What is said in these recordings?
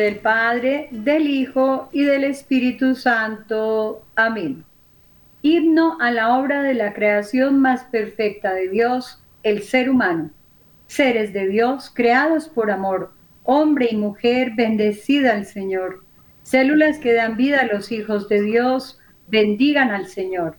Del Padre, del Hijo y del Espíritu Santo. Amén. Himno a la obra de la creación más perfecta de Dios, el ser humano. Seres de Dios creados por amor, hombre y mujer, bendecida al Señor. Células que dan vida a los hijos de Dios, bendigan al Señor.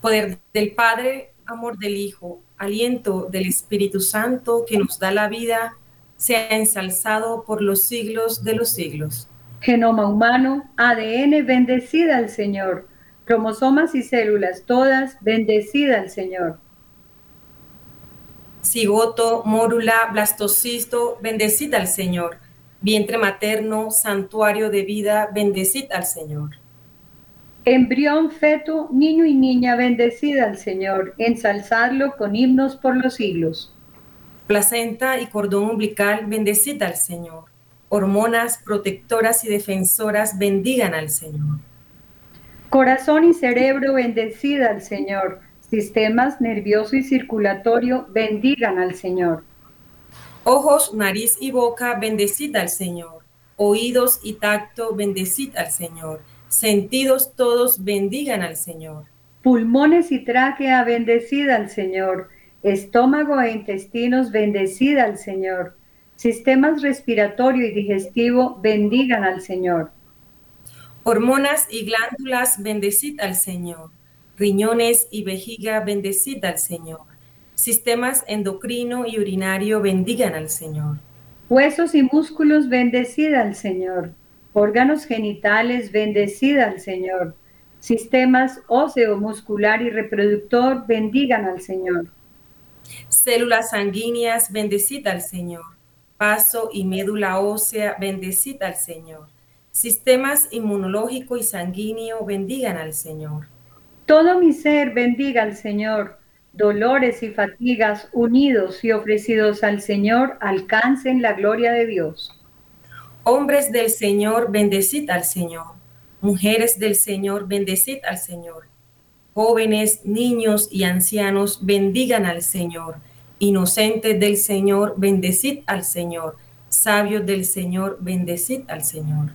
Poder del Padre, amor del Hijo, aliento del Espíritu Santo que nos da la vida sea ensalzado por los siglos de los siglos. Genoma humano, ADN, bendecida al Señor. Cromosomas y células todas, bendecida al Señor. Cigoto, mórula, blastocisto, bendecida al Señor. Vientre materno, santuario de vida, bendecida al Señor. Embrión, feto, niño y niña, bendecida al Señor. Ensalzadlo con himnos por los siglos placenta y cordón umbilical, bendecida al Señor. Hormonas protectoras y defensoras, bendigan al Señor. Corazón y cerebro, bendecida al Señor. Sistemas nervioso y circulatorio, bendigan al Señor. Ojos, nariz y boca, bendecida al Señor. Oídos y tacto, bendecida al Señor. Sentidos todos, bendigan al Señor. Pulmones y tráquea, bendecida al Señor estómago e intestinos, bendecida al Señor. Sistemas respiratorio y digestivo, bendigan al Señor. Hormonas y glándulas, bendecida al Señor. Riñones y vejiga, bendecida al Señor. Sistemas endocrino y urinario, bendigan al Señor. Huesos y músculos, bendecida al Señor. Órganos genitales, bendecida al Señor. Sistemas óseo, muscular y reproductor, bendigan al Señor Células sanguíneas, bendecida al Señor. Paso y médula ósea, bendecida al Señor. Sistemas inmunológico y sanguíneo, bendigan al Señor. Todo mi ser bendiga al Señor. Dolores y fatigas unidos y ofrecidos al Señor alcancen la gloria de Dios. Hombres del Señor, bendecid al Señor. Mujeres del Señor, bendecid al Señor jóvenes, niños y ancianos, bendigan al Señor. Inocentes del Señor, bendecid al Señor. Sabios del Señor, bendecid al Señor.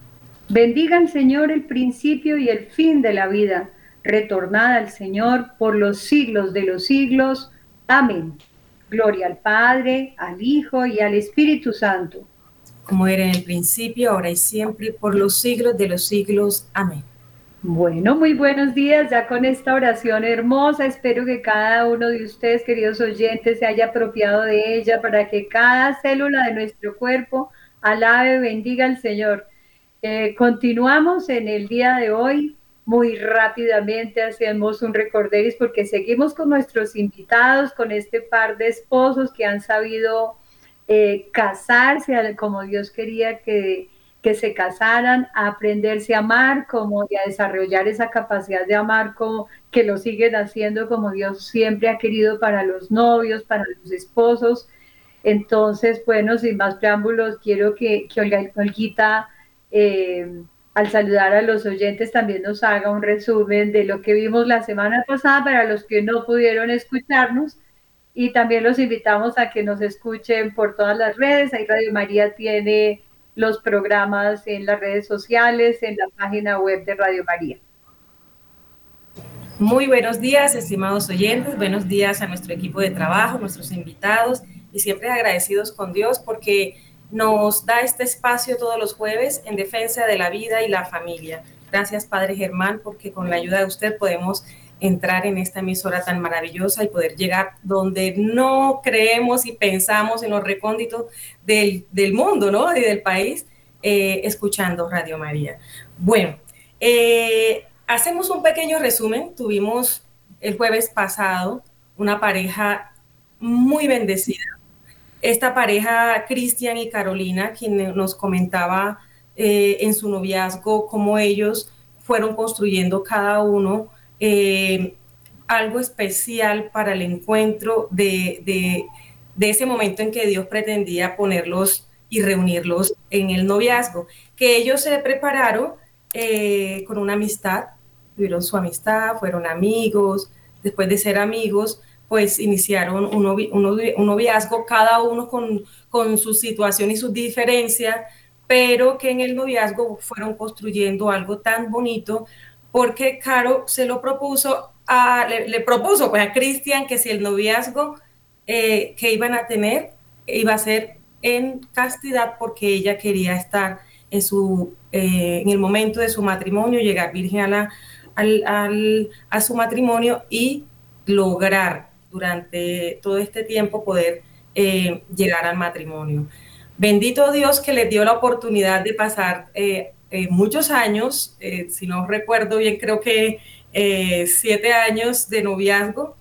Bendiga al Señor el principio y el fin de la vida. Retornad al Señor por los siglos de los siglos. Amén. Gloria al Padre, al Hijo y al Espíritu Santo. Como era en el principio, ahora y siempre, por los siglos de los siglos. Amén. Bueno, muy buenos días. Ya con esta oración hermosa, espero que cada uno de ustedes, queridos oyentes, se haya apropiado de ella para que cada célula de nuestro cuerpo alabe, bendiga al Señor. Eh, continuamos en el día de hoy. Muy rápidamente hacemos un recorderis porque seguimos con nuestros invitados, con este par de esposos que han sabido eh, casarse como Dios quería que que se casaran, a aprenderse a amar, como y a desarrollar esa capacidad de amar como que lo siguen haciendo como Dios siempre ha querido para los novios, para los esposos. Entonces, bueno, sin más preámbulos, quiero que, que Olguita, eh, al saludar a los oyentes, también nos haga un resumen de lo que vimos la semana pasada para los que no pudieron escucharnos. Y también los invitamos a que nos escuchen por todas las redes. Ahí Radio María tiene los programas en las redes sociales, en la página web de Radio María. Muy buenos días, estimados oyentes, buenos días a nuestro equipo de trabajo, nuestros invitados y siempre agradecidos con Dios porque nos da este espacio todos los jueves en defensa de la vida y la familia. Gracias, Padre Germán, porque con la ayuda de usted podemos entrar en esta emisora tan maravillosa y poder llegar donde no creemos y pensamos en los recónditos del, mundo, ¿no? Y del país, eh, escuchando Radio María. Bueno, eh, hacemos un pequeño resumen. Tuvimos el jueves pasado una pareja muy bendecida. Esta pareja, Cristian y Carolina, quien nos comentaba eh, en su noviazgo cómo ellos fueron construyendo cada uno eh, algo especial para el encuentro de, ese momento en que Dios pretendía ponerlos y reunirlos en el noviazgo, que ellos se prepararon eh, con una amistad, tuvieron su amistad, fueron amigos, después de ser amigos, pues iniciaron un, noviazgo, cada uno con, con su situación y sus diferencias, pero que en el noviazgo fueron construyendo algo tan bonito porque Caro se lo propuso, a, le, propuso pues, a Cristian que si el noviazgo eh, que iban a tener iba a ser en castidad porque ella quería estar en, su, eh, en el momento de su matrimonio, llegar virgen a, la, al, a su matrimonio y lograr durante todo este tiempo poder eh, llegar al matrimonio. Bendito Dios que les dio la oportunidad de pasar eh, muchos años, si no recuerdo bien, creo que siete años de noviazgo,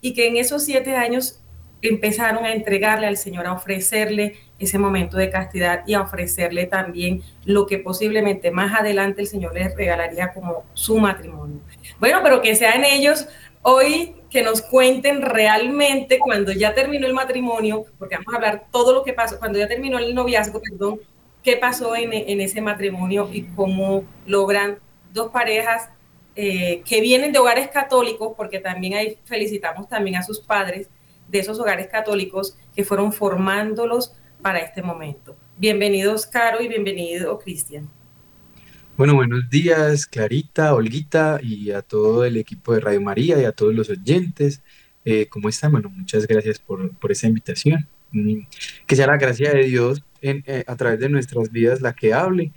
y que en esos siete años empezaron a entregarle al Señor, a ofrecerle ese momento de castidad y a ofrecerle también lo que posiblemente más adelante el Señor les regalaría como su matrimonio. Bueno, pero que sean ellos hoy que nos cuenten realmente cuando ya terminó el matrimonio, porque vamos a hablar todo lo que pasó, cuando ya terminó el noviazgo, perdón, qué pasó en, ese matrimonio y cómo logran dos parejas eh, que vienen de hogares católicos, porque también ahí felicitamos también a sus padres, de esos hogares católicos que fueron formándolos para este momento. Bienvenidos, Caro, y bienvenido, Cristian. Bueno, buenos días, Clarita, Olguita, y a todo el equipo de Radio María y a todos los oyentes. Eh, ¿Cómo están? Bueno, muchas gracias por, por esa invitación. Mm, que sea la gracia de Dios eh, a través de nuestras vidas la que hable.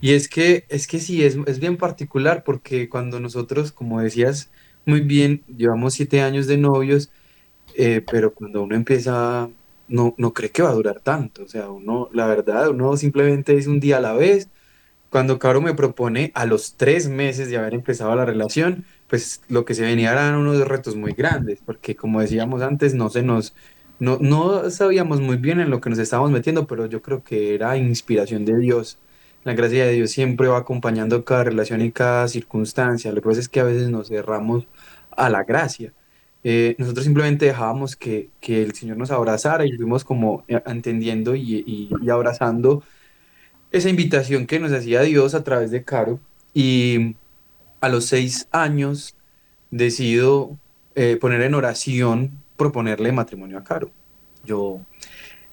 Y es que, es que sí, es, es bien particular porque cuando nosotros, como decías muy bien, llevamos siete años de novios, eh, pero cuando uno empieza, no, no cree que va a durar tanto. O sea, uno, la verdad, uno simplemente es un día a la vez. Cuando Caro me propone a los tres meses de haber empezado la relación, pues lo que se venía eran unos retos muy grandes, porque como decíamos antes, no se nos, no, no sabíamos muy bien en lo que nos estábamos metiendo, pero yo creo que era inspiración de Dios. La gracia de Dios siempre va acompañando cada relación y cada circunstancia. Lo que pasa es que a veces nos cerramos a la gracia. Eh, nosotros simplemente dejábamos que, que, el Señor nos abrazara y fuimos como eh, entendiendo y, y, abrazando esa invitación que nos hacía Dios a través de Caro. Y a los seis años decido eh, poner en oración proponerle matrimonio a Caro. Yo,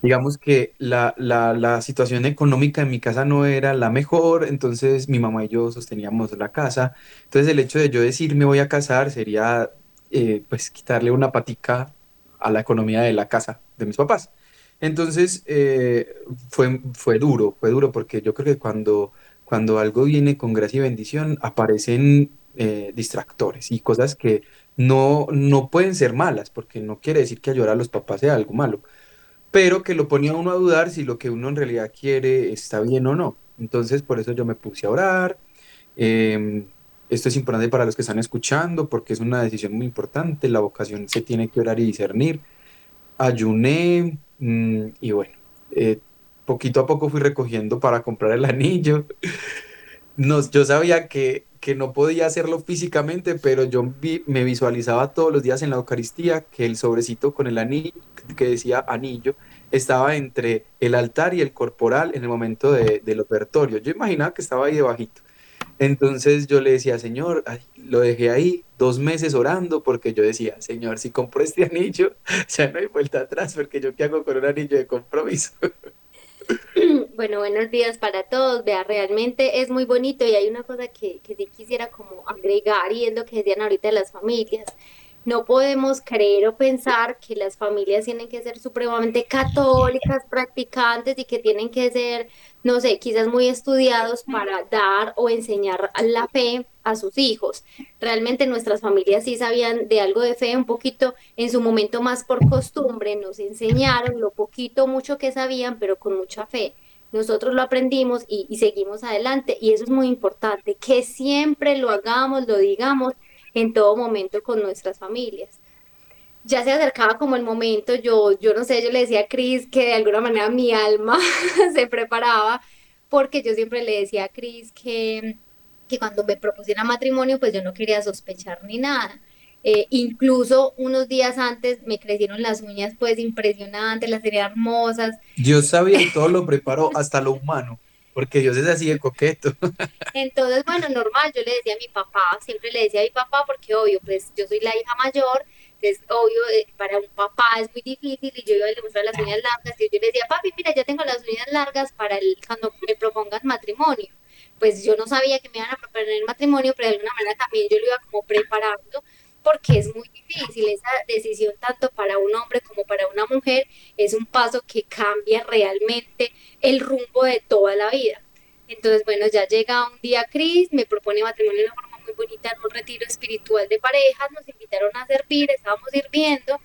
digamos que la, la, situación económica en mi casa no era la mejor, entonces mi mamá y yo sosteníamos la casa. Entonces el hecho de yo decir me voy a casar sería eh, pues quitarle una patica a la economía de la casa de mis papás. Entonces eh, fue, fue duro, fue duro porque yo creo que cuando, cuando algo viene con gracia y bendición aparecen eh, distractores y cosas que no, no pueden ser malas, porque no quiere decir que llorar a los papás sea algo malo, pero que lo ponía uno a dudar si lo que uno en realidad quiere está bien o no. Entonces por eso yo me puse a orar. Em, esto es importante para los que están escuchando porque es una decisión muy importante. La vocación se tiene que orar y discernir. Ayuné mm, y bueno, eh, poquito a poco fui recogiendo para comprar el anillo. yo sabía que, que, no podía hacerlo físicamente, pero yo me visualizaba todos los días en la Eucaristía que el sobrecito con el anillo, que decía anillo, estaba entre el altar y el corporal en el momento de, del ofertorio. Yo imaginaba que estaba ahí debajito. Entonces yo le decía, Señor, lo dejé ahí dos meses orando porque yo decía, Señor, si compro este anillo, ya no hay vuelta atrás porque yo qué hago con un anillo de compromiso. Bueno, buenos días para todos. Vea, realmente es muy bonito y hay una cosa que, que sí quisiera como agregar y es lo que decían ahorita las familias no podemos creer o pensar que las familias tienen que ser supremamente católicas, practicantes y que tienen que ser, no sé, quizás muy estudiados para dar o enseñar la fe a sus hijos. Realmente nuestras familias sí sabían de algo de fe, un poquito en su momento más por costumbre, nos enseñaron lo poquito, mucho que sabían, pero con mucha fe. Nosotros lo aprendimos y, y seguimos adelante y eso es muy importante, que siempre lo hagamos, lo digamos en todo momento con nuestras familias. Ya se acercaba como el momento, yo, yo no sé, yo le decía a Cris que de alguna manera mi alma se preparaba, porque yo siempre le decía a Cris que, que cuando me propusiera matrimonio, pues yo no quería sospechar ni nada. Eh, incluso unos días antes me crecieron las uñas pues impresionantes, las tenía hermosas. Dios sabía y todo lo preparó, hasta lo humano porque Dios es así de coqueto. Entonces, bueno, normal, yo le decía a mi papá, siempre le decía a mi papá, porque obvio, pues yo soy la hija mayor, Entonces, obvio, eh, para un papá es muy difícil y yo iba a demostrar las uñas largas y yo le decía, papi, mira, ya tengo las uñas largas para el, cuando me propongas matrimonio. Pues yo no sabía que me iban a proponer matrimonio, pero de alguna manera también yo lo iba como preparando porque es muy difícil esa decisión tanto para un hombre como para una mujer, es un paso que cambia realmente el rumbo de toda la vida. Entonces, bueno, ya llega un día Cris, me propone matrimonio de una forma muy bonita en un retiro espiritual de parejas, nos invitaron a servir, estábamos sirviendo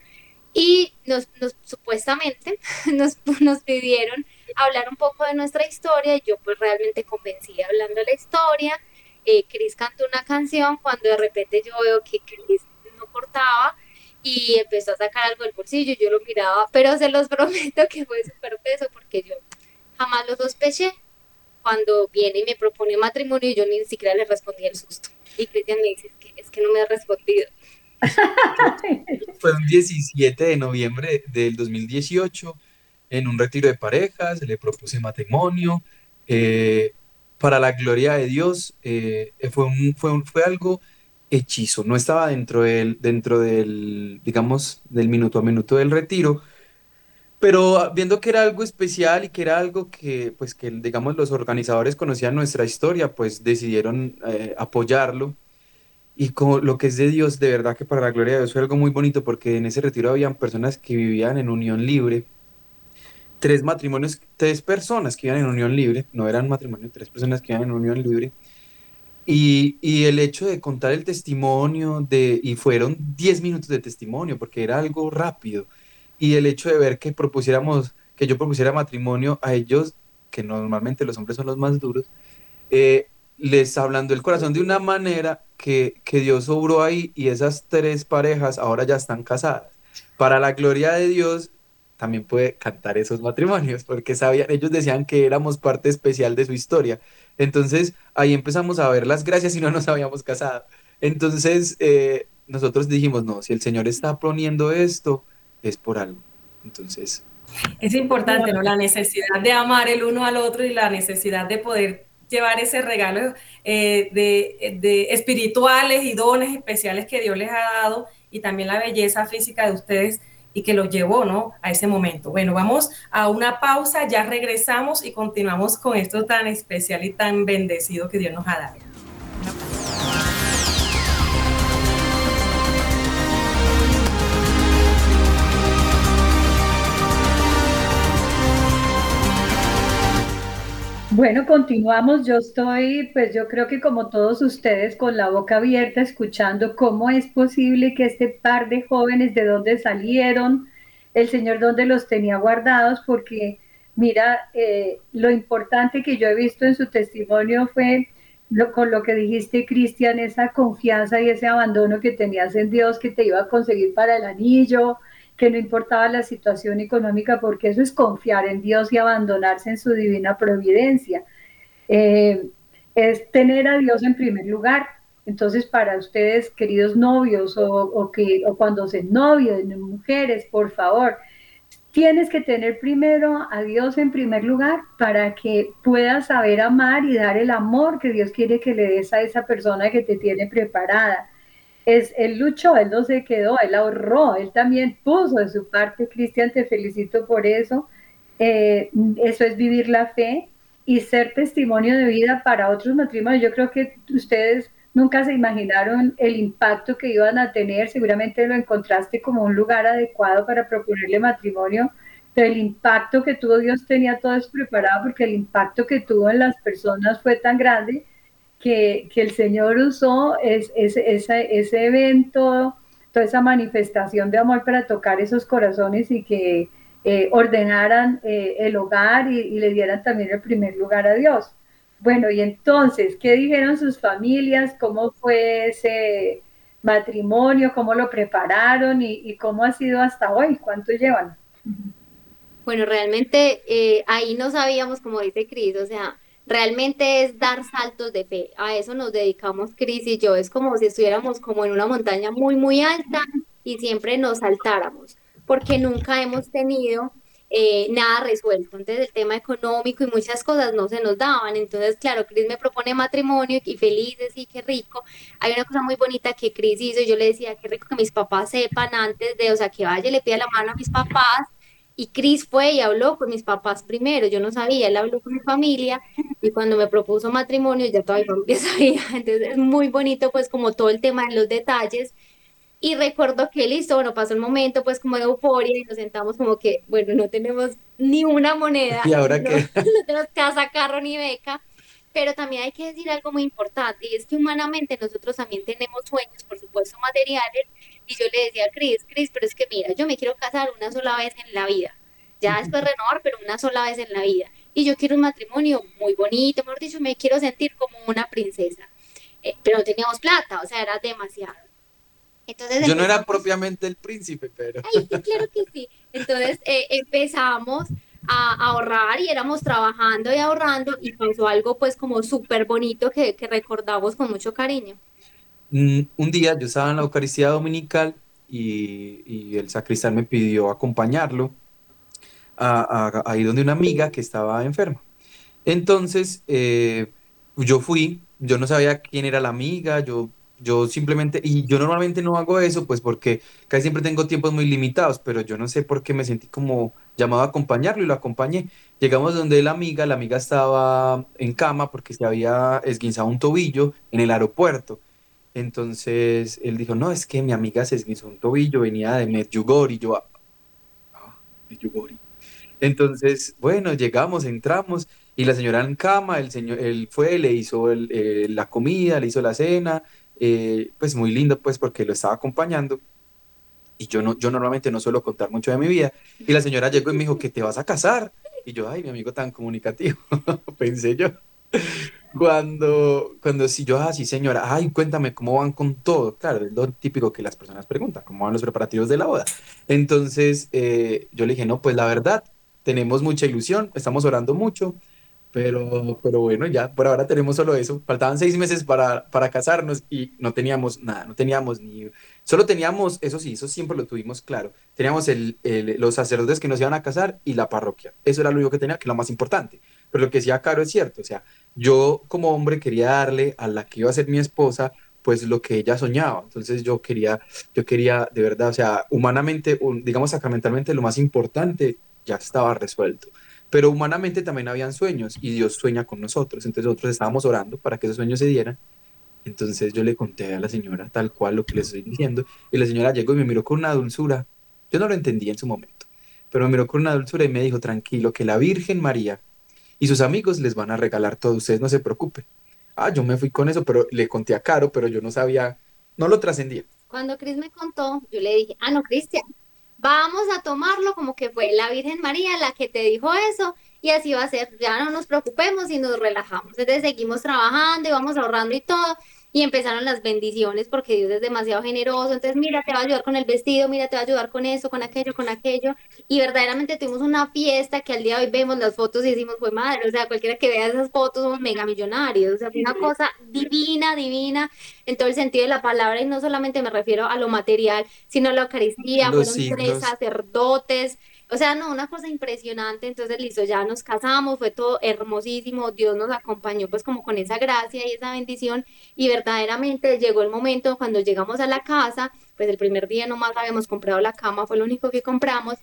y nos, supuestamente nos, nos pidieron hablar un poco de nuestra historia y yo pues realmente convencida hablando de la historia. Eh, Cris cantó una canción cuando de repente yo veo que Cris no cortaba y empezó a sacar algo del bolsillo, yo lo miraba, pero se los prometo que fue súper peso porque yo jamás lo sospeché. Cuando viene y me propone matrimonio, yo ni siquiera le respondí el susto. Y Cristian me dice, es que, es que no me ha respondido. Fue un 17 de noviembre del 2018, en un retiro de parejas, le propuse matrimonio. Eh, para la gloria de Dios, eh, fue, un, fue, algo hechizo, no estaba dentro del, dentro del, digamos, del minuto a minuto del retiro, pero viendo que era algo especial y que era algo que, pues, que, digamos, los organizadores conocían nuestra historia, pues decidieron eh, apoyarlo. Y con lo que es de Dios, de verdad que para la gloria de Dios fue algo muy bonito porque en ese retiro habían personas que vivían en unión libre, tres matrimonios, tres personas que vivían en unión libre, no eran matrimonios, tres personas que vivían en unión libre, y, y, el hecho de contar el testimonio, de, y fueron 10 minutos de testimonio, porque era algo rápido, y el hecho de ver que propusiéramos, que yo propusiera matrimonio a ellos, que normalmente los hombres son los más duros, eh, les hablando el corazón de una manera que, que Dios obró ahí y esas tres parejas ahora ya están casadas. Para la gloria de Dios, también puede cantar esos matrimonios, porque sabían, ellos decían que éramos parte especial de su historia. Entonces ahí empezamos a ver las gracias y no nos habíamos casado. Entonces eh, nosotros dijimos, no, si el Señor está poniendo esto, es por algo. Entonces... Es importante, ¿no? La necesidad de amar el uno al otro y la necesidad de poder llevar ese regalo eh, de, de, espirituales y dones especiales que Dios les ha dado y también la belleza física de ustedes y que lo llevó ¿no? a ese momento. Bueno, vamos a una pausa, ya regresamos y continuamos con esto tan especial y tan bendecido que Dios nos ha dado. Bueno, continuamos. Yo estoy, pues yo creo que como todos ustedes, con la boca abierta, escuchando cómo es posible que este par de jóvenes, de dónde salieron, el Señor dónde los tenía guardados, porque mira, eh, lo importante que yo he visto en su testimonio fue lo, con lo que dijiste, Cristian, esa confianza y ese abandono que tenías en Dios que te iba a conseguir para el anillo, que no importaba la situación económica, porque eso es confiar en Dios y abandonarse en su divina providencia. Eh, es tener a Dios en primer lugar. Entonces, para ustedes, queridos novios, o, que, o cuando se novien, mujeres, por favor, tienes que tener primero a Dios en primer lugar para que puedas saber amar y dar el amor que Dios quiere que le des a esa persona que te tiene preparada es, él luchó, él no se quedó, él ahorró, él también puso de su parte, Cristian, te felicito por eso. Eh, eso es vivir la fe y ser testimonio de vida para otros matrimonios. Yo creo que ustedes nunca se imaginaron el impacto que iban a tener, seguramente lo encontraste como un lugar adecuado para proponerle matrimonio, pero el impacto que tuvo Dios tenía todo eso preparado porque el impacto que tuvo en las personas fue tan grande que, el Señor usó es, ese evento, toda esa manifestación de amor para tocar esos corazones y que eh, ordenaran eh, el hogar y, le dieran también el primer lugar a Dios. Bueno, y entonces, ¿qué dijeron sus familias? ¿Cómo fue ese matrimonio? ¿Cómo lo prepararon? ¿Y, cómo ha sido hasta hoy? ¿Cuánto llevan? Bueno, realmente eh, ahí no sabíamos, como dice Cris, o sea, realmente es dar saltos de fe. A eso nos dedicamos Cris y yo. Es como si estuviéramos como en una montaña muy, muy alta y siempre nos saltáramos, porque nunca hemos tenido eh, nada resuelto. Entonces el tema económico y muchas cosas no se nos daban. Entonces, claro, Cris me propone matrimonio y felices y qué rico. Hay una cosa muy bonita que Cris hizo yo le decía, qué rico que mis papás sepan antes de, o sea, que vaya y le pida la mano a mis papás. Y Cris fue y habló con mis papás primero, yo no sabía, él habló con mi familia y cuando me propuso matrimonio ya todavía no sabía. Entonces es muy bonito pues como todo el tema de los detalles y recuerdo que listo, bueno, pasó un momento pues como de euforia y nos sentamos como que, bueno, no tenemos ni una moneda. ¿Y ahora qué? No tenemos casa, carro ni beca. Pero también hay que decir algo muy importante y es que humanamente nosotros también tenemos sueños, por supuesto, materiales. Y yo le decía a Cris, Cris, pero es que mira, yo me quiero casar una sola vez en la vida. Ya después renovar, pero una sola vez en la vida. Y yo quiero un matrimonio muy bonito, mejor dicho, me quiero sentir como una princesa. Eh, pero no teníamos plata, o sea, era demasiado. Yo no era propiamente el príncipe, pero... Ay, sí, claro que sí. Entonces eh, empezamos a ahorrar y éramos trabajando y ahorrando y pasó algo pues como súper bonito que, que, recordamos con mucho cariño. Mm, un día yo estaba en la Eucaristía Dominical y, el sacristán me pidió acompañarlo a, ahí donde una amiga que estaba enferma. Entonces eh, yo fui, yo no sabía quién era la amiga, yo yo simplemente, y yo normalmente no hago eso, pues porque casi siempre tengo tiempos muy limitados, pero yo no sé por qué me sentí como llamado a acompañarlo y lo acompañé. Llegamos donde la amiga, la amiga estaba en cama porque se había esguinzado un tobillo en el aeropuerto. Entonces él dijo, no, es que mi amiga se esguinzó un tobillo, venía de Medjugorje, y yo, ah, Medjugorje. Entonces, bueno, llegamos, entramos, y la señora en cama, el señor, él fue, le hizo eh, la comida, le hizo la cena, eh, pues muy lindo, pues porque lo estaba acompañando. Y yo, no, yo normalmente no suelo contar mucho de mi vida. Y la señora llegó y me dijo, que te vas a casar? Y yo, ay, mi amigo tan comunicativo, pensé yo. Cuando, cuando si yo, así, ah, señora, ay, cuéntame cómo van con todo. Claro, es lo típico que las personas preguntan, cómo van los preparativos de la boda. Entonces, eh, yo le dije, no, pues la verdad, tenemos mucha ilusión, estamos orando mucho, pero, pero bueno, ya por ahora tenemos solo eso. Faltaban seis meses para, para casarnos y no teníamos nada, no teníamos ni... Solo teníamos, eso sí, eso siempre lo tuvimos claro. Teníamos el, los sacerdotes que nos iban a casar y la parroquia. Eso era lo único que tenía, que lo más importante. Pero lo que decía Caro es cierto. O sea, yo como hombre quería darle a la que iba a ser mi esposa pues lo que ella soñaba. Entonces yo quería, yo quería de verdad, o sea, humanamente, digamos sacramentalmente, lo más importante ya estaba resuelto pero humanamente también habían sueños y Dios sueña con nosotros. Entonces nosotros estábamos orando para que esos sueños se dieran. Entonces yo le conté a la señora tal cual lo que les estoy diciendo y la señora llegó y me miró con una dulzura. Yo no lo entendí en su momento, pero me miró con una dulzura y me dijo, tranquilo, que la Virgen María y sus amigos les van a regalar todo, ustedes no se preocupen. Ah, yo me fui con eso, pero le conté a Caro, pero yo no sabía, no lo trascendía. Cuando Cris me contó, yo le dije, ah, no, Cristian, vamos a tomarlo como que fue la Virgen María la que te dijo eso y así va a ser, ya no nos preocupemos y nos relajamos. Entonces seguimos trabajando y vamos ahorrando y todo y empezaron las bendiciones porque Dios es demasiado generoso. Entonces, mira, te va a ayudar con el vestido, mira, te va a ayudar con eso, con aquello, con aquello. Y verdaderamente tuvimos una fiesta que al día de hoy vemos las fotos y decimos, fue madre, o sea, cualquiera que vea esas fotos somos mega millonarios. O sea, fue una cosa divina, divina en todo el sentido de la palabra. Y no solamente me refiero a lo material, sino a la Eucaristía, fueron tres sacerdotes o sea, no, una cosa impresionante. Entonces, listo, ya nos casamos, fue todo hermosísimo. Dios nos acompañó pues como con esa gracia y esa bendición. Y verdaderamente llegó el momento cuando llegamos a la casa, pues el primer día nomás habíamos comprado la cama, fue lo único que compramos.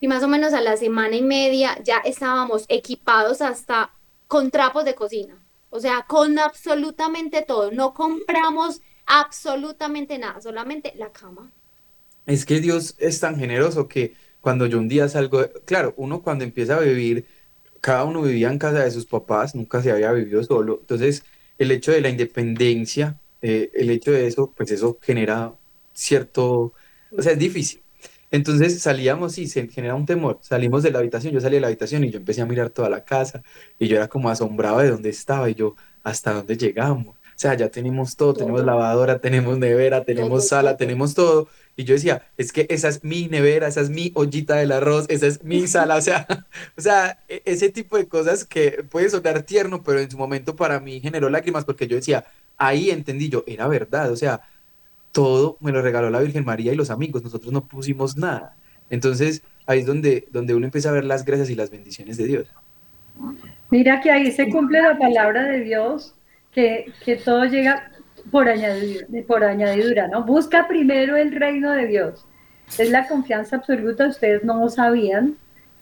Y más o menos a la semana y media ya estábamos equipados hasta con trapos de cocina. O sea, con absolutamente todo. No compramos absolutamente nada, solamente la cama. Es que Dios es tan generoso que cuando yo un día salgo, claro, uno cuando empieza a vivir, cada uno vivía en casa de sus papás, nunca se había vivido solo, entonces el hecho de la independencia, eh, el hecho de eso, pues eso genera cierto, o sea, es difícil. Entonces salíamos y se genera un temor. Salimos de la habitación, yo salí de la habitación y yo empecé a mirar toda la casa y yo era como asombrado de dónde estaba y yo, ¿hasta dónde llegamos? O sea, ya tenemos todo, tenemos lavadora, tenemos nevera, tenemos sala, tenemos todo. Y yo decía, es que esa es mi nevera, esa es mi ollita del arroz, esa es mi sala. O sea, o sea, e, ese tipo de cosas que puede sonar tierno, pero en su momento para mí generó lágrimas porque yo decía, ahí entendí yo, era verdad. O sea, todo me lo regaló la Virgen María y los amigos, nosotros no pusimos nada. Entonces, ahí es donde, donde uno empieza a ver las gracias y las bendiciones de Dios. Mira que ahí se cumple la palabra de Dios, que, todo llega por añadidura, ¿no? Busca primero el reino de Dios. Es la confianza absoluta, ustedes no sabían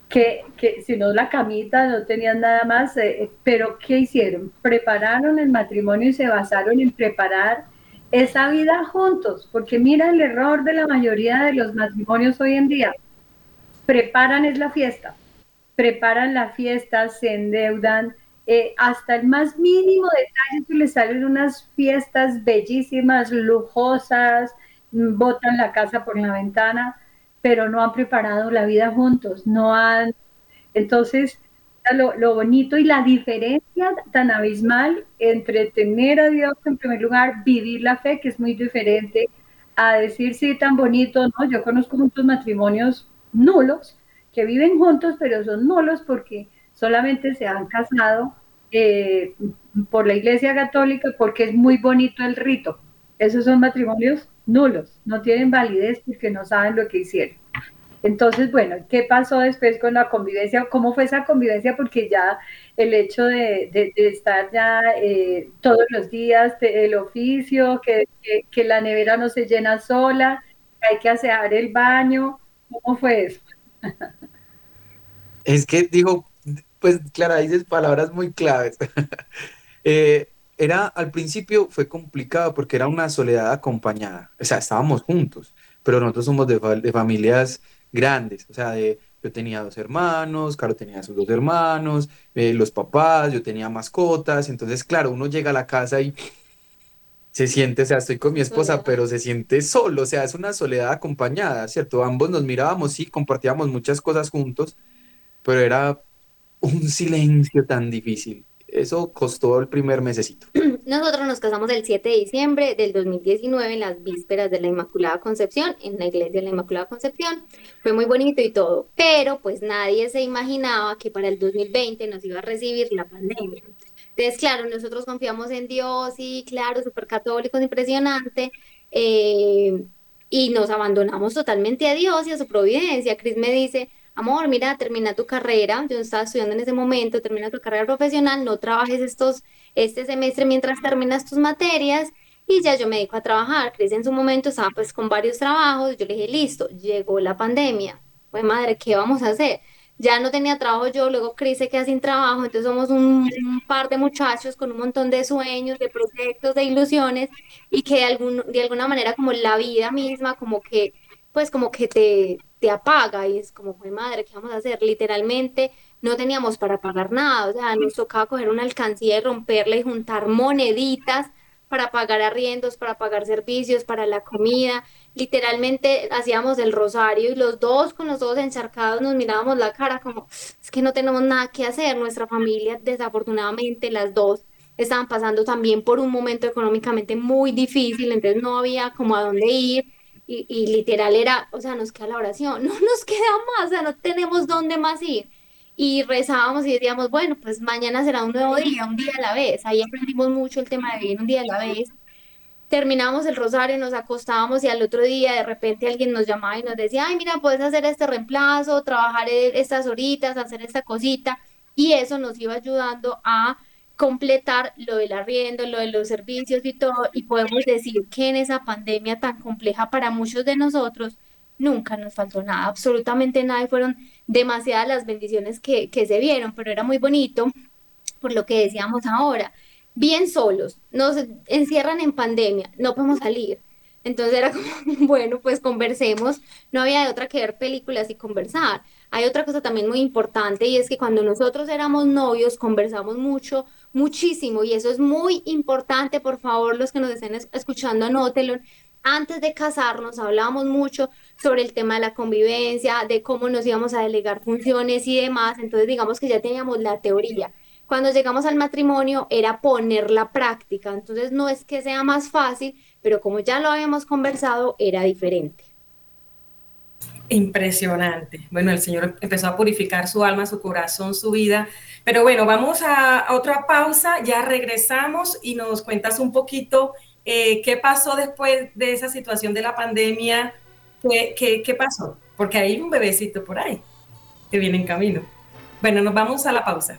que, que si no la camita, no tenían nada más, eh, pero ¿qué hicieron? Prepararon el matrimonio y se basaron en preparar esa vida juntos, porque mira el error de la mayoría de los matrimonios hoy en día. Preparan es la fiesta, preparan la fiesta, se endeudan, eh, hasta el más mínimo detalle que les salen unas fiestas bellísimas, lujosas, mm, botan la casa por la ventana, pero no han preparado la vida juntos, no han... Entonces, lo, lo, bonito y la diferencia tan abismal entre tener a Dios en primer lugar, vivir la fe, que es muy diferente, a decir sí, tan bonito, ¿no? Yo conozco muchos matrimonios nulos que viven juntos, pero son nulos porque solamente se han casado eh, por la Iglesia Católica porque es muy bonito el rito. Esos son matrimonios nulos, no tienen validez porque no saben lo que hicieron. Entonces, bueno, ¿qué pasó después con la convivencia? ¿Cómo fue esa convivencia? Porque ya el hecho de, estar ya eh, todos los días, el oficio, que, la nevera no se llena sola, que hay que asear el baño, ¿cómo fue eso? Es que dijo, pues Clara, dices palabras muy claves. Eh, era, al principio fue complicado porque era una soledad acompañada, o sea, estábamos juntos, pero nosotros somos de, de familias grandes, o sea, de, yo tenía dos hermanos, Caro tenía sus dos hermanos, eh, los papás, yo tenía mascotas, entonces, claro, uno llega a la casa y se siente, o sea, estoy con mi esposa, pero se siente solo, o sea, es una soledad acompañada, ¿cierto? Ambos nos mirábamos, sí, compartíamos muchas cosas juntos, pero era un silencio tan difícil. Eso costó el primer mesecito. Nosotros nos casamos el 7 de diciembre del 2019 en las vísperas de la Inmaculada Concepción, en la iglesia de la Inmaculada Concepción. Fue muy bonito y todo, pero pues nadie se imaginaba que para el 2020 nos iba a recibir la pandemia. Entonces, claro, nosotros confiamos en Dios y claro, súper católicos, impresionante. Eh, y nos abandonamos totalmente a Dios y a su providencia. Cris me dice, amor, mira, termina tu carrera, yo estaba estudiando en ese momento, termina tu carrera profesional, no trabajes estos, este semestre mientras terminas tus materias y ya yo me dedico a trabajar. Cris en su momento estaba pues con varios trabajos, yo le dije, listo, llegó la pandemia, pues madre, ¿qué vamos a hacer? Ya no tenía trabajo yo, luego Cris se queda sin trabajo, entonces somos un, par de muchachos con un montón de sueños, de proyectos, de ilusiones y que de, algún, de alguna manera como la vida misma, como que pues como que te, te apaga y es como, fue madre, ¿qué vamos a hacer? Literalmente no teníamos para pagar nada, o sea, nos tocaba coger una alcancía y romperla y juntar moneditas para pagar arriendos, para pagar servicios, para la comida. Literalmente hacíamos el rosario y los dos con los ojos encharcados nos mirábamos la cara como, es que no tenemos nada que hacer. Nuestra familia, desafortunadamente, las dos estaban pasando también por un momento económicamente muy difícil, entonces no había como a dónde ir y, literal era, o sea, nos queda la oración, no nos queda más, o sea, no tenemos dónde más ir. Y rezábamos y decíamos, bueno, pues mañana será un nuevo día, un día a la vez. Ahí aprendimos mucho el tema de vivir un día a la vez. Terminamos el rosario, nos acostábamos y al otro día de repente alguien nos llamaba y nos decía, ay, mira, puedes hacer este reemplazo, trabajar e-, estas horitas, hacer esta cosita. Y eso nos iba ayudando a completar lo del arriendo, lo de los servicios y todo, y podemos decir que en esa pandemia tan compleja para muchos de nosotros, nunca nos faltó nada, absolutamente nada, y fueron demasiadas las bendiciones que, que se vieron, pero era muy bonito por lo que decíamos ahora, bien solos, nos encierran en pandemia, no podemos salir, entonces era como, bueno, pues conversemos, no había de otra que ver películas y conversar. Hay otra cosa también muy importante y es que cuando nosotros éramos novios conversamos mucho, muchísimo y eso es muy importante, por favor, los que nos estén escuchando, anótelo. Antes de casarnos hablábamos mucho sobre el tema de la convivencia, de cómo nos íbamos a delegar funciones y demás, entonces digamos que ya teníamos la teoría. Cuando llegamos al matrimonio era poner la práctica, entonces no es que sea más fácil, pero como ya lo habíamos conversado, era diferente. Impresionante. Bueno, el Señor empezó a purificar su alma, su corazón, su vida. Pero bueno, vamos a, otra pausa, ya regresamos y nos cuentas un poquito eh, qué pasó después de esa situación de la pandemia, qué, qué, qué pasó. porque hay un bebecito por ahí que viene en camino. Bueno, nos vamos a la pausa.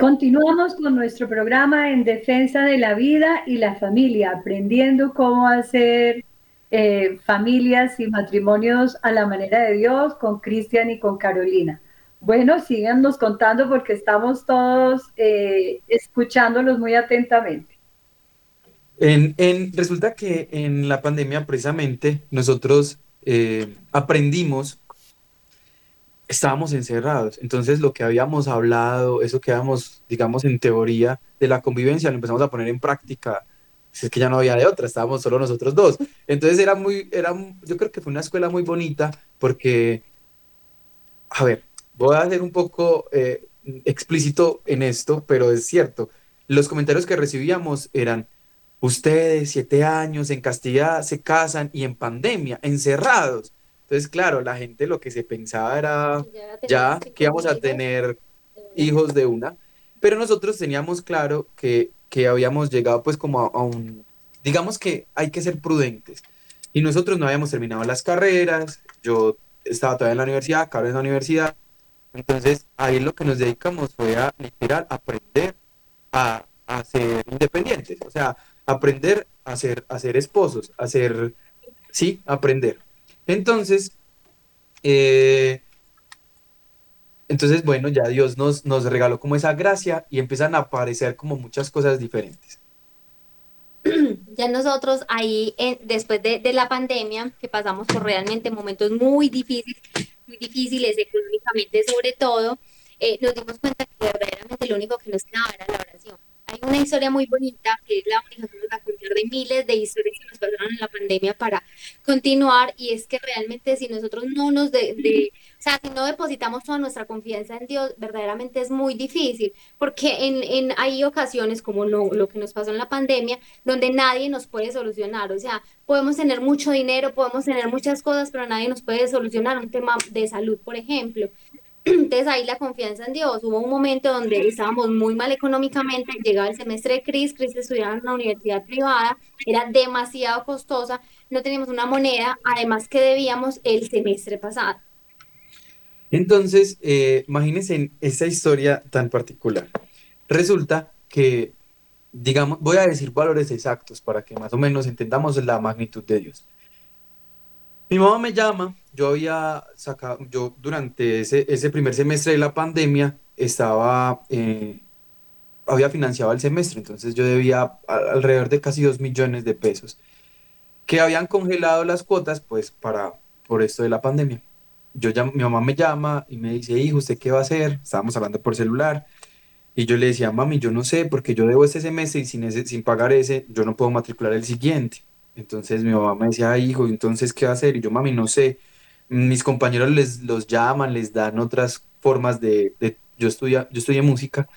Continuamos con nuestro programa en defensa de la vida y la familia, aprendiendo cómo hacer eh, familias y matrimonios a la manera de Dios con Cristian y con Carolina. Bueno, síganos contando porque estamos todos eh, escuchándolos muy atentamente. En, resulta que en la pandemia precisamente nosotros eh, aprendimos, estábamos encerrados, entonces lo que habíamos hablado, eso que habíamos, digamos, en teoría de la convivencia, lo empezamos a poner en práctica es que ya no había de otra, estábamos solo nosotros dos. Entonces era muy, era, yo creo que fue una escuela muy bonita porque, a ver, voy a ser un poco eh, explícito en esto, pero es cierto, los comentarios que recibíamos eran, ustedes, siete años en castidad, se casan y en pandemia, encerrados. Entonces, claro, la gente lo que se pensaba era ya que íbamos a tener hijos de una, pero nosotros teníamos claro que, que habíamos llegado pues como a, a un, digamos que hay que ser prudentes. Y nosotros no habíamos terminado las carreras, yo estaba todavía en la universidad, Carlos en la universidad, entonces, ahí lo que nos dedicamos fue a literal aprender a, ser independientes, o sea, aprender a ser, a ser esposos, a ser, sí, aprender. Entonces, eh, entonces, bueno, ya Dios nos, nos regaló como esa gracia y empiezan a aparecer como muchas cosas diferentes. Ya nosotros ahí, después de, de la pandemia, que pasamos por realmente momentos muy difíciles, muy difíciles económicamente sobre todo, eh, nos dimos cuenta que verdaderamente lo único que nos quedaba era la oración. Hay una historia muy bonita que es la única que nos a contar de miles de historias que nos pasaron en la pandemia para continuar y es que realmente si nosotros no nos de, de o sea, si no depositamos toda nuestra confianza en Dios, verdaderamente es muy difícil, porque en, en hay ocasiones como lo, lo que nos pasó en la pandemia, donde nadie nos puede solucionar. O sea, podemos tener mucho dinero, podemos tener muchas cosas, pero nadie nos puede solucionar un tema de salud, por ejemplo. Entonces ahí la confianza en Dios. Hubo un momento donde estábamos muy mal económicamente, llegaba el semestre de Cris, Cris estudiaba en una universidad privada, era demasiado costosa, no teníamos una moneda, además que debíamos el semestre pasado. Entonces, eh, imagínense esa historia tan particular. Resulta que, digamos, voy a decir valores exactos para que más o menos entendamos la magnitud de Dios. Mi mamá me llama, yo había sacado, yo durante ese, ese primer semestre de la pandemia estaba, eh, había financiado el semestre, entonces yo debía alrededor de casi dos millones de pesos, que habían congelado las cuotas, pues, para, por esto de la pandemia yo ya, mi mamá me llama y me dice, hijo, ¿usted qué va a hacer? Estábamos hablando por celular. Y yo le decía, mami, yo no sé, porque yo debo este semestre y sin, ese, sin pagar ese, yo no puedo matricular el siguiente. Entonces mi mamá me decía, hijo, entonces, ¿qué va a hacer? Y yo, mami, no sé. Mis compañeros les los llaman, les dan otras formas de... de yo, estudia, yo estudié música,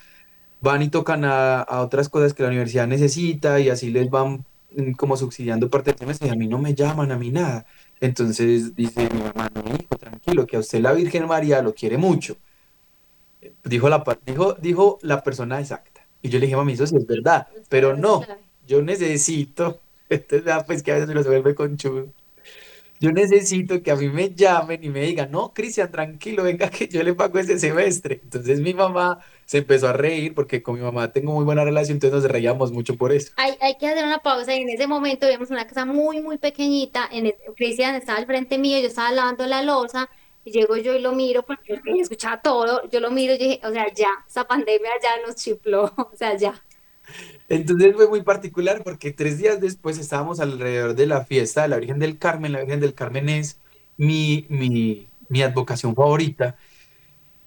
van y tocan a, a, otras cosas que la universidad necesita y así les van mm, como subsidiando parte del semestre y a mí no me llaman, a mí nada. Entonces dice mi mamá, no, hijo, tranquilo, que a usted la Virgen María lo quiere mucho. Dijo la, dijo, dijo la persona exacta. Y yo le dije, mami, eso sí es verdad, pero no, yo necesito, entonces, pues que a veces se nos vuelve conchudo. Yo necesito que a mí me llamen y me digan, no, Cristian, tranquilo, venga que yo le pago ese semestre. Entonces mi mamá se empezó a reír porque con mi mamá tengo muy buena relación, entonces nos reíamos mucho por eso. Hay, hay que hacer una pausa y en ese momento vimos una casa muy, muy pequeñita. Cristian estaba al frente mío, yo estaba lavando la losa y llego yo y lo miro porque escuchaba todo. Yo lo miro y dije, o sea, ya, esa pandemia ya nos chipló, o sea, ya. Entonces fue muy particular porque tres días después estábamos alrededor de la fiesta de la Virgen del Carmen. La Virgen del Carmen es mi, mi, mi advocación favorita.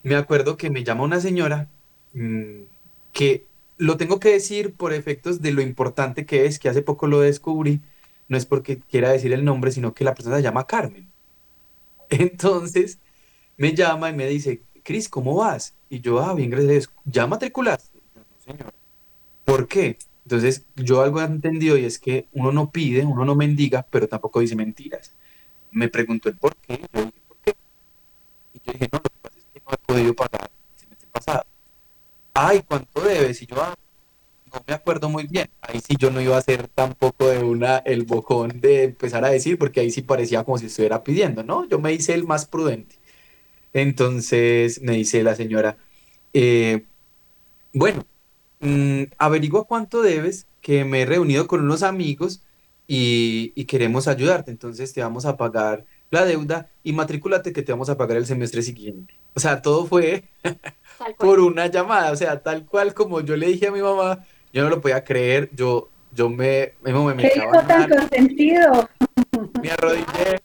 me acuerdo que me llama una señora mm, que lo tengo que decir por efectos de lo importante que es, que hace poco lo descubrí, no es porque quiera decir el nombre, sino que la persona se llama Carmen. Entonces me llama y me dice, Cris, ¿cómo vas? Y yo, ah, bien, gracias. ¿Ya matriculaste? No, señor. ¿Por qué? Entonces, yo algo he entendido y es que uno no pide, uno no mendiga, pero tampoco dice mentiras. Me preguntó el por qué, yo dije, ¿por qué? Y yo dije, no, lo que pasa es que no he podido pagar el semestre pasado. Ay, ¿cuánto debes? Y yo, ah, no me acuerdo muy bien. Ahí sí yo no iba a hacer tampoco de una el bocón de empezar a decir, porque ahí sí parecía como si estuviera pidiendo, ¿no? Yo me hice el más prudente. Entonces me dice la señora, eh, bueno, mmm, averigua cuánto debes, que me he reunido con unos amigos y, y, queremos ayudarte, entonces te vamos a pagar la deuda y matricúlate que te vamos a pagar el semestre siguiente. O sea, todo fue por una llamada, o sea, tal cual como yo le dije a mi mamá, yo no lo podía creer, yo, yo me, me, me, me ¿Qué hijo tan consentido? Me arrodillé.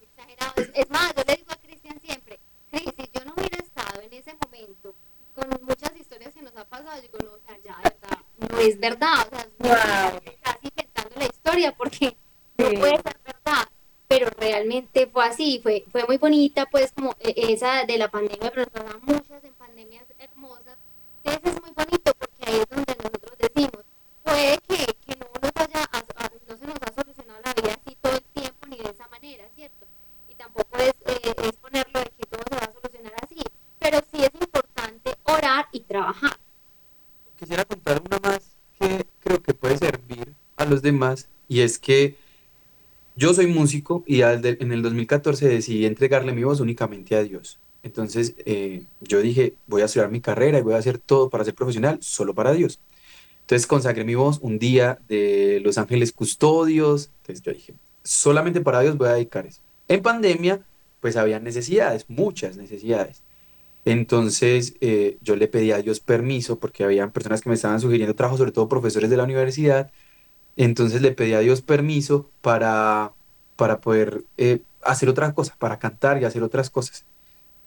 Exagerado. Es, es más, yo le digo a Cristian siempre, hey, si yo no hubiera estado en ese momento con muchas historias que nos ha pasado, digo, no, o sea, ya, verdad, no es verdad, o sea, wow. estás inventando la historia porque no puede ser verdad, pero realmente fue así, fue, fue muy bonita, pues, como esa de la pandemia, pero nos pasaban muchas en pandemias hermosas, entonces es muy bonito porque ahí es donde nosotros decimos, puede que, que no nos haya, a, a, no se nos ha solucionado la vida así todo el tiempo ni de esa manera, ¿cierto? Y tampoco es, eh, es ponerlo de que todo se va a solucionar así, pero sí es importante orar y trabajar. Quisiera contar una más que creo que puede servir a los demás y es que yo soy músico y en el 2014 decidí entregarle mi voz únicamente a Dios. Entonces eh, yo dije, voy a estudiar mi carrera y voy a hacer todo para ser profesional solo para Dios. Entonces consagré mi voz un día de Los Ángeles Custodios. Entonces yo dije, solamente para Dios voy a dedicar eso. En pandemia, pues había necesidades, muchas necesidades. Entonces eh, yo le pedí a Dios permiso porque habían personas que me estaban sugiriendo trabajo, sobre todo profesores de la universidad. Entonces le pedí a Dios permiso para, para poder eh, hacer otra cosa, para cantar y hacer otras cosas.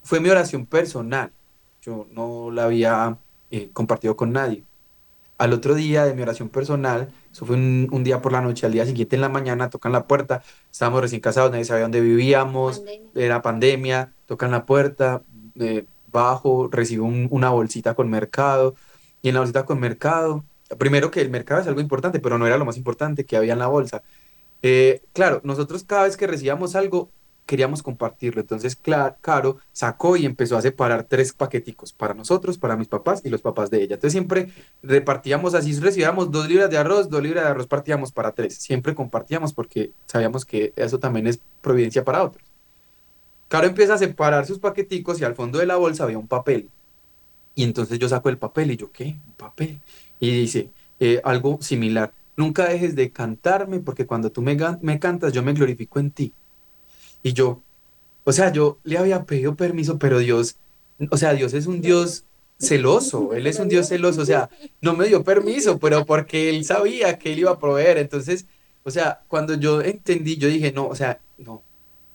Fue mi oración personal. Yo no la había eh, compartido con nadie. Al otro día de mi oración personal, eso fue un, un, día por la noche, al día siguiente en la mañana, tocan la puerta, estábamos recién casados, nadie sabía dónde vivíamos, pandemia. era pandemia, tocan la puerta, eh, bajo, recibo un, una bolsita con mercado, y en la bolsita con mercado, primero que el mercado es algo importante, pero no era lo más importante que había en la bolsa. Eh, claro, nosotros cada vez que recibíamos algo, queríamos compartirlo. Entonces, claro, Caro sacó y empezó a separar tres paqueticos para nosotros, para mis papás y los papás de ella. Entonces, siempre repartíamos así, recibíamos dos libras de arroz, dos libras de arroz partíamos para tres. Siempre compartíamos porque sabíamos que eso también es providencia para otros. Caro empieza a separar sus paqueticos y al fondo de la bolsa había un papel. Y entonces yo saco el papel y yo, ¿qué? Un papel. Y dice eh, algo similar. Nunca dejes de cantarme porque cuando tú me, me cantas yo me glorifico en ti. Y yo, o sea, yo le había pedido permiso, pero Dios, o sea, Dios es un Dios celoso, Él es un Dios celoso, o sea, no me dio permiso, pero porque Él sabía que Él iba a proveer. Entonces, o sea, cuando yo entendí, yo dije, no, o sea, no,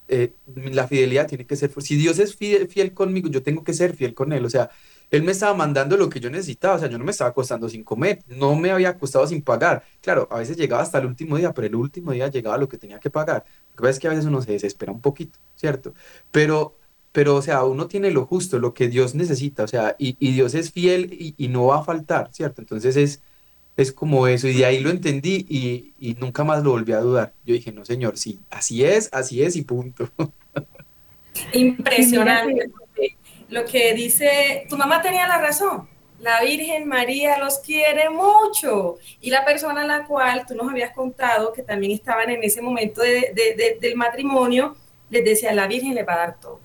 eh, la fidelidad tiene que ser, si Dios es fiel, conmigo, yo tengo que ser fiel con Él, o sea, Él me estaba mandando lo que yo necesitaba, o sea, yo no me estaba costando sin comer, no me había costado sin pagar, claro, a veces llegaba hasta el último día, pero el último día llegaba lo que tenía que pagar, lo que pasa es que a veces uno se desespera un poquito, ¿cierto? Pero, pero o sea, uno tiene lo justo, lo que Dios necesita, o sea, y, Dios es fiel y no va a faltar, ¿cierto? Entonces es es como eso, y de ahí lo entendí y, y, nunca más lo volví a dudar. Yo dije, no, señor, sí, así es, así es y punto. Impresionante. Lo que dice, tu mamá tenía la razón. La Virgen María los quiere mucho. Y la persona a la cual tú nos habías contado, que también estaban en ese momento de, de, de, del matrimonio, les decía, la Virgen le va a dar todo.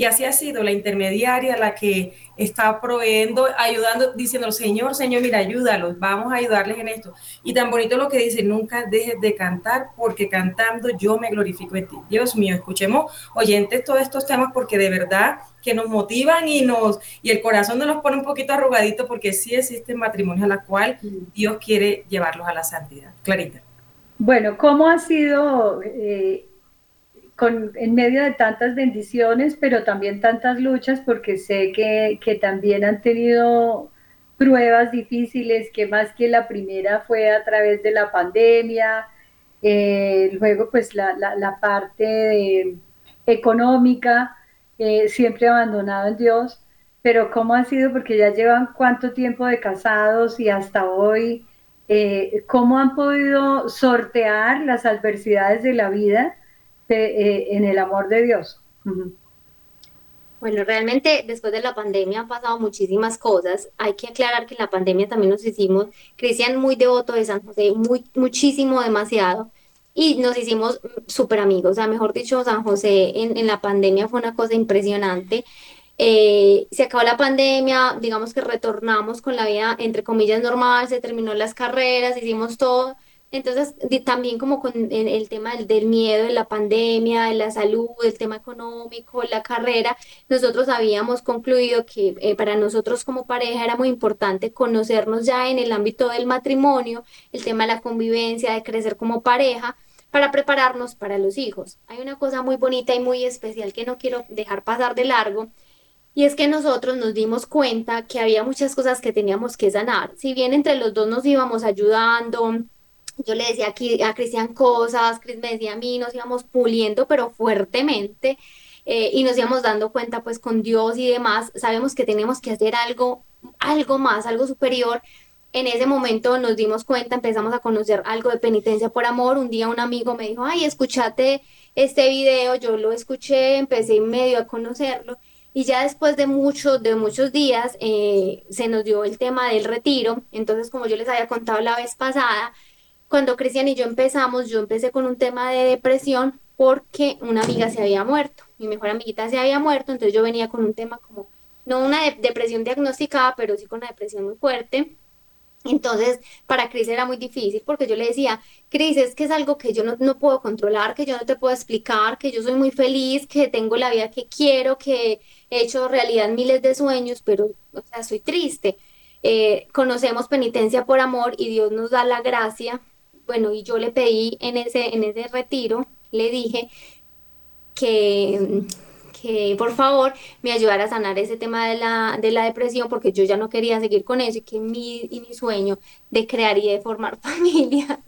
Y así ha sido la intermediaria la que está proveyendo, ayudando, diciendo, Señor, Señor, mira, ayúdalos, vamos a ayudarles en esto. Y tan bonito lo que dice, nunca dejes de cantar, porque cantando yo me glorifico en ti. Dios mío, escuchemos, oyentes, todos estos temas, porque de verdad que nos motivan y nos y el corazón nos los pone un poquito arrugadito, porque sí existen matrimonios a la cual Dios quiere llevarlos a la santidad. Clarita. Bueno, ¿cómo ha sido... Eh con, en medio de tantas bendiciones, pero también tantas luchas, porque sé que, que también han tenido pruebas difíciles, que más que la primera fue a través de la pandemia, eh, luego pues la, la, parte económica, eh, siempre abandonado en Dios, pero ¿cómo ha sido? Porque ya llevan cuánto tiempo de casados y hasta hoy, eh, ¿cómo han podido sortear las adversidades de la vida en el amor de Dios? Bueno, realmente después de la pandemia han pasado muchísimas cosas. Hay que aclarar que en la pandemia también nos hicimos, Cristian muy devoto de San José, muy, muchísimo, demasiado, y nos hicimos súper amigos. O sea, mejor dicho, San José en, en la pandemia fue una cosa impresionante. Eh, se acabó la pandemia, digamos que retornamos con la vida, entre comillas, normal, se terminó las carreras, hicimos todo entonces, también como con el, tema del, miedo de la pandemia, de la salud, el tema económico, la carrera, nosotros habíamos concluido que eh, para nosotros como pareja era muy importante conocernos ya en el ámbito del matrimonio, el tema de la convivencia, de crecer como pareja, para prepararnos para los hijos. Hay una cosa muy bonita y muy especial que no quiero dejar pasar de largo. Y es que nosotros nos dimos cuenta que había muchas cosas que teníamos que sanar. Si bien entre los dos nos íbamos ayudando, yo le decía aquí a Cristian cosas, Cris me decía a mí, nos íbamos puliendo, pero fuertemente, eh, y nos íbamos dando cuenta pues con Dios y demás, sabemos que tenemos que hacer algo, algo más, algo superior. En ese momento nos dimos cuenta, empezamos a conocer algo de penitencia por amor. Un día un amigo me dijo, ay, escúchate este video, yo lo escuché, empecé medio a conocerlo. Y ya después de muchos, de muchos días, eh, se nos dio el tema del retiro. Entonces, como yo les había contado la vez pasada, cuando Cristian y yo empezamos, yo empecé con un tema de depresión porque una amiga se había muerto, mi mejor amiguita se había muerto, entonces yo venía con un tema como, no una depresión diagnosticada, pero sí con una depresión muy fuerte. Entonces, para Cris era muy difícil porque yo le decía, Cris, es que es algo que yo no, puedo controlar, que yo no te puedo explicar, que yo soy muy feliz, que tengo la vida que quiero, que he hecho realidad miles de sueños, pero, o sea, soy triste. Eh, conocemos penitencia por amor y Dios nos da la gracia bueno, y yo le pedí en ese, en ese retiro, le dije que, que por favor me ayudara a sanar ese tema de la, de la depresión porque yo ya no quería seguir con eso y que mi, y mi sueño de crear y de formar familia,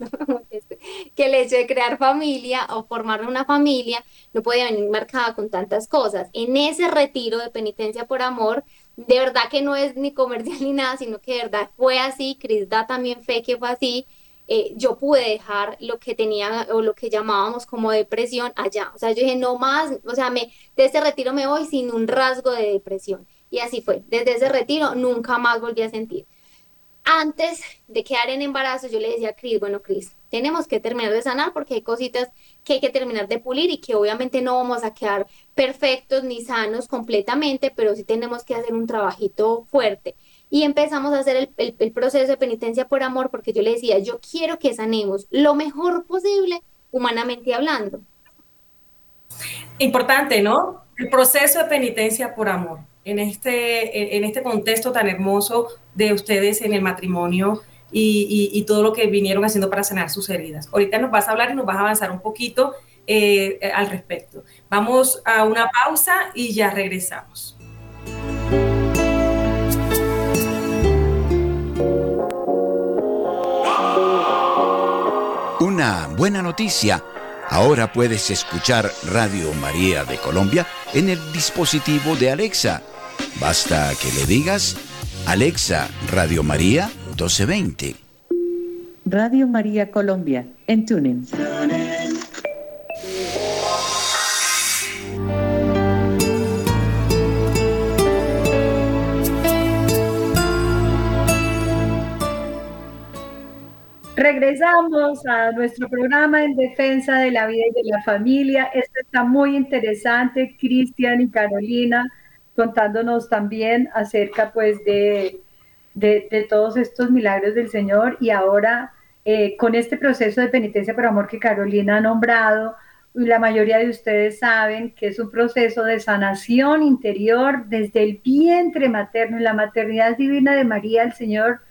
que el hecho de crear familia o formar una familia no podía venir marcada con tantas cosas. En ese retiro de penitencia por amor, de verdad que no es ni comercial ni nada, sino que de verdad fue así, Cris da también fe que fue así, eh, yo pude dejar lo que tenía o lo que llamábamos como depresión allá. O sea, yo dije, no más, o sea, me, de ese retiro me voy sin un rasgo de depresión. Y así fue. Desde ese retiro nunca más volví a sentir. Antes de quedar en embarazo, yo le decía a Cris, bueno, Cris, tenemos que terminar de sanar porque hay cositas que hay que terminar de pulir y que obviamente no vamos a quedar perfectos ni sanos completamente, pero sí tenemos que hacer un trabajito fuerte y empezamos a hacer el, proceso de penitencia por amor porque yo le decía, yo quiero que sanemos lo mejor posible humanamente hablando. Importante, ¿no? El proceso de penitencia por amor. En este, en este contexto tan hermoso de ustedes en el matrimonio y, todo lo que vinieron haciendo para sanar sus heridas. Ahorita nos vas a hablar y nos vas a avanzar un poquito eh, al respecto. Vamos a una pausa y ya regresamos. Una buena noticia. Ahora puedes escuchar Radio María de Colombia en el dispositivo de Alexa. Basta que le digas, Alexa, Radio María 1220. Radio María Colombia, en TuneIn. Regresamos a nuestro programa en defensa de la vida y de la familia. Esto está muy interesante, Cristian y Carolina, contándonos también acerca pues de, de, todos estos milagros del Señor y ahora eh, con este proceso de penitencia por amor que Carolina ha nombrado, la mayoría de ustedes saben que es un proceso de sanación interior desde el vientre materno y la maternidad divina de María, el Señor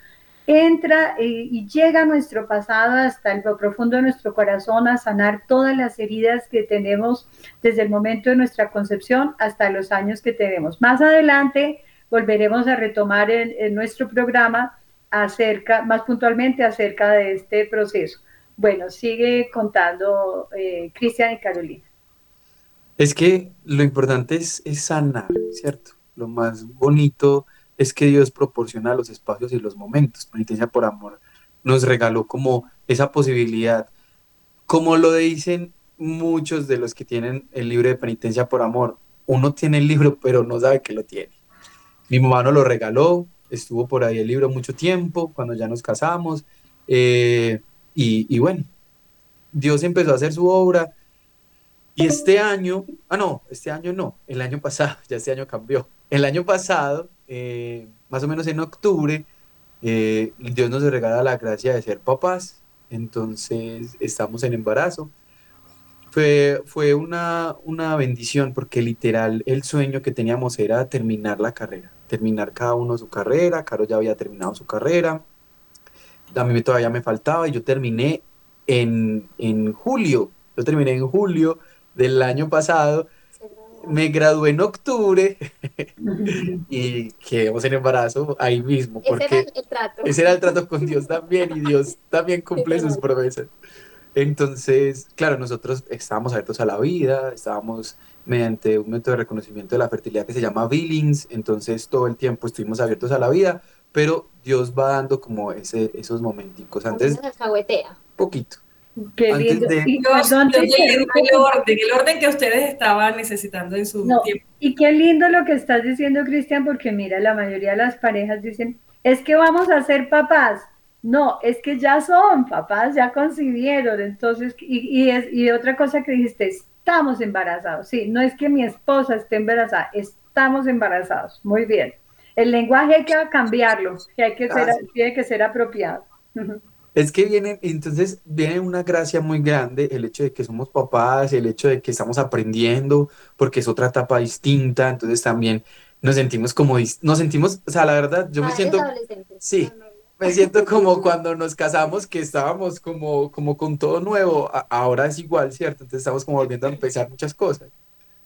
entra eh, y llega a nuestro pasado hasta lo profundo de nuestro corazón a sanar todas las heridas que tenemos desde el momento de nuestra concepción hasta los años que tenemos. Más adelante volveremos a retomar en, nuestro programa acerca, más puntualmente acerca de este proceso. Bueno, sigue contando eh, Cristian y Carolina. Es que lo importante es, es sanar, ¿cierto? Lo más bonito es que Dios proporciona los espacios y los momentos. Penitencia por amor nos regaló como esa posibilidad, como lo dicen muchos de los que tienen el libro de penitencia por amor. Uno tiene el libro, pero no sabe que lo tiene. Mi mamá nos lo regaló, estuvo por ahí el libro mucho tiempo, cuando ya nos casamos, eh, y, y bueno, Dios empezó a hacer su obra. Y este año, ah, no, este año no, el año pasado, ya este año cambió. El año pasado eh, más o menos en octubre, eh, Dios nos regala la gracia de ser papás, entonces estamos en embarazo. Fue, fue una, una bendición porque literal el sueño que teníamos era terminar la carrera, terminar cada uno su carrera, Caro ya había terminado su carrera, a mí todavía me faltaba y yo terminé en, en julio, yo terminé en julio del año pasado me gradué en octubre y quedamos en embarazo ahí mismo. Porque ese era el trato. Ese era el trato con Dios también y Dios también cumple sus promesas. Entonces, claro, nosotros estábamos abiertos a la vida, estábamos mediante un método de reconocimiento de la fertilidad que se llama Billings, entonces todo el tiempo estuvimos abiertos a la vida, pero Dios va dando como ese, esos momenticos. Antes, poquito. Qué lindo. De... el, orden, el orden que ustedes estaban necesitando en su tiempo. Y qué lindo lo que estás diciendo, Cristian, porque mira, la mayoría de las parejas dicen, es que vamos a ser papás. No, es que ya son papás, ya concibieron. Entonces, y, y, es, y otra cosa que dijiste, estamos embarazados. Sí, no es que mi esposa esté embarazada, estamos embarazados. Muy bien. El lenguaje hay que cambiarlo, que hay que ser, tiene que ser apropiado. Es que viene, entonces viene una gracia muy grande el hecho de que somos papás, el hecho de que estamos aprendiendo, porque es otra etapa distinta, entonces también nos sentimos como, nos sentimos, o sea, la verdad, yo me siento, sí, me siento como cuando nos casamos, que estábamos como, como con todo nuevo, ahora es igual, ¿cierto? Entonces estamos como volviendo a empezar muchas cosas.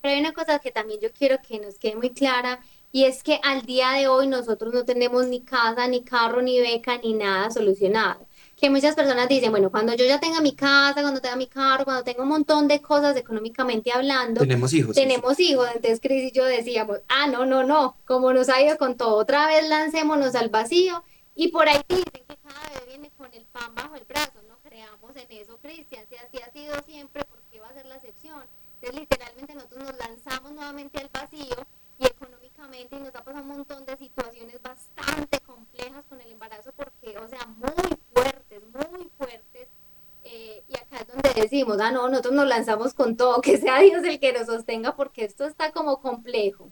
Pero hay una cosa que también yo quiero que nos quede muy clara, y es que al día de hoy nosotros no tenemos ni casa, ni carro, ni beca, ni nada solucionado que muchas personas dicen, bueno, cuando yo ya tenga mi casa, cuando tenga mi carro, cuando tenga un montón de cosas económicamente hablando, tenemos hijos. Tenemos hijos, entonces Cris y yo decíamos, ah, no, no, no, como nos ha ido con todo, otra vez lancémonos al vacío y por ahí dicen que cada bebé viene con el pan bajo el brazo, no creamos en eso, Cristian, si así ha sido siempre, ¿por qué va a ser la excepción? Entonces literalmente nosotros nos lanzamos nuevamente al vacío y económicamente y nos ha pasado un montón de situaciones bastante complejas con el embarazo porque, o sea, muy fuertes, muy fuertes. Eh, y acá es donde decimos, ah, no, nosotros nos lanzamos con todo, que sea Dios el que nos sostenga porque esto está como complejo.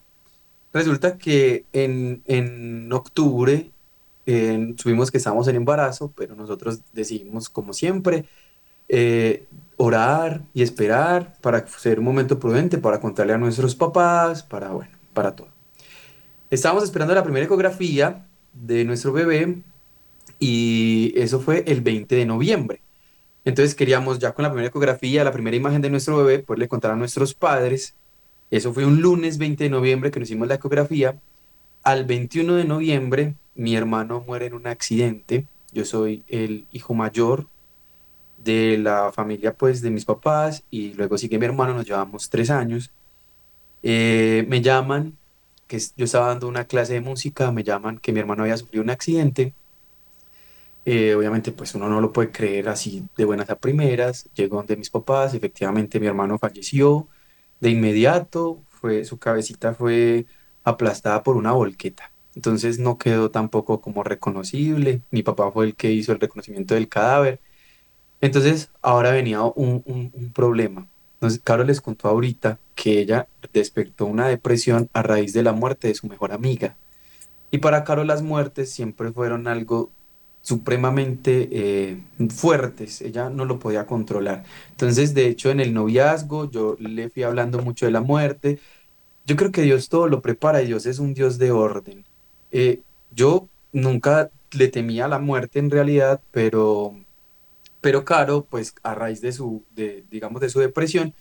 Resulta que en, en octubre eh, subimos que estábamos en embarazo, pero nosotros decidimos, como siempre, eh, orar y esperar para ser un momento prudente, para contarle a nuestros papás, para, bueno, para todo. Estábamos esperando la primera ecografía de nuestro bebé y eso fue el 20 de noviembre. Entonces queríamos ya con la primera ecografía, la primera imagen de nuestro bebé, poderle contar a nuestros padres. Eso fue un lunes 20 de noviembre que nos hicimos la ecografía. Al 21 de noviembre mi hermano muere en un accidente. Yo soy el hijo mayor de la familia pues de mis papás y luego sigue mi hermano, nos llevamos tres años. Eh, me llaman, que yo estaba dando una clase de música, me llaman que mi hermano había sufrido un accidente. Eh, obviamente, pues uno no lo puede creer así de buenas a primeras. Llegó donde mis papás, efectivamente mi hermano falleció de inmediato, fue, su cabecita fue aplastada por una volqueta. Entonces no quedó tampoco como reconocible. Mi papá fue el que hizo el reconocimiento del cadáver. Entonces ahora venía un, un, problema. Entonces, Carol les contó ahorita que ella despertó una depresión a raíz de la muerte de su mejor amiga. Y para Carol las muertes siempre fueron algo supremamente eh, fuertes, ella no lo podía controlar. Entonces, de hecho, en el noviazgo yo le fui hablando mucho de la muerte. Yo creo que Dios todo lo prepara Dios es un Dios de orden. Eh, yo nunca le temía la muerte en realidad, pero, pero Caro, pues a raíz de su, de, digamos, de su depresión,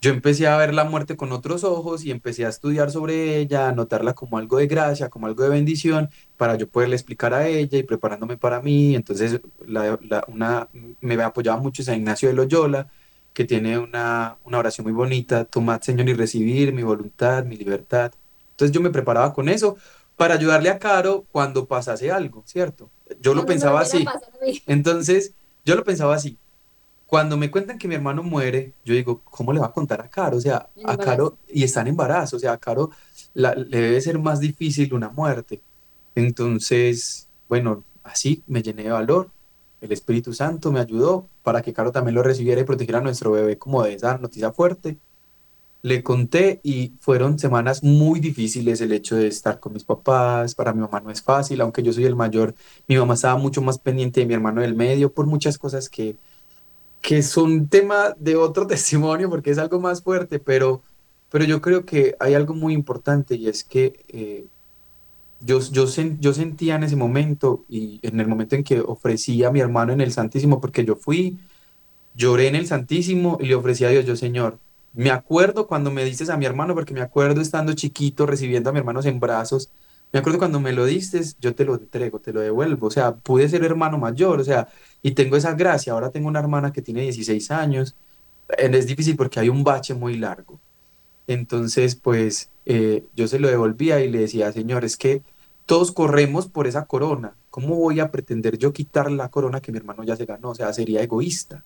yo empecé a ver la muerte con otros ojos y empecé a estudiar sobre ella, a notarla como algo de gracia, como algo de bendición, para yo poderle explicar a ella y preparándome para mí. Entonces, la, una, me apoyaba mucho San Ignacio de Loyola, que tiene una, una oración muy bonita, tomad Señor y recibir mi voluntad, mi libertad. Entonces yo me preparaba con eso para ayudarle a Caro cuando pasase algo, ¿cierto? Yo lo pensaba así. Entonces, yo lo pensaba así. Cuando me cuentan que mi hermano muere, yo digo, ¿cómo le va a contar a Caro? O sea, a Caro, y está en embarazo, o sea, a Caro le debe ser más difícil una muerte. Entonces, bueno, así me llené de valor. El Espíritu Santo me ayudó para que Caro también lo recibiera y protegiera a nuestro bebé como de esa noticia fuerte le conté y fueron semanas muy difíciles el hecho de estar con mis papás. Para mi mamá no es fácil, aunque yo soy el mayor, mi mamá estaba mucho más pendiente de mi hermano del medio por muchas cosas que, que son tema de otro testimonio porque es algo más fuerte, pero, pero yo creo que hay algo muy importante y es que eh, yo, yo, yo sentía en ese momento y en el momento en que ofrecí a mi hermano en el Santísimo, porque yo fui, lloré en el Santísimo y le ofrecí a Dios, yo Señor, me acuerdo cuando me dices a mi hermano, porque me acuerdo estando chiquito recibiendo a mi hermano en brazos. Me acuerdo cuando me lo diste, yo te lo entrego, te lo devuelvo. O sea, pude ser hermano mayor, o sea, y tengo esa gracia. Ahora tengo una hermana que tiene 16 años. Es difícil porque hay un bache muy largo. Entonces, pues eh, yo se lo devolvía y le decía, Señor, es que todos corremos por esa corona. ¿Cómo voy a pretender yo quitar la corona que mi hermano ya se ganó? O sea, sería egoísta.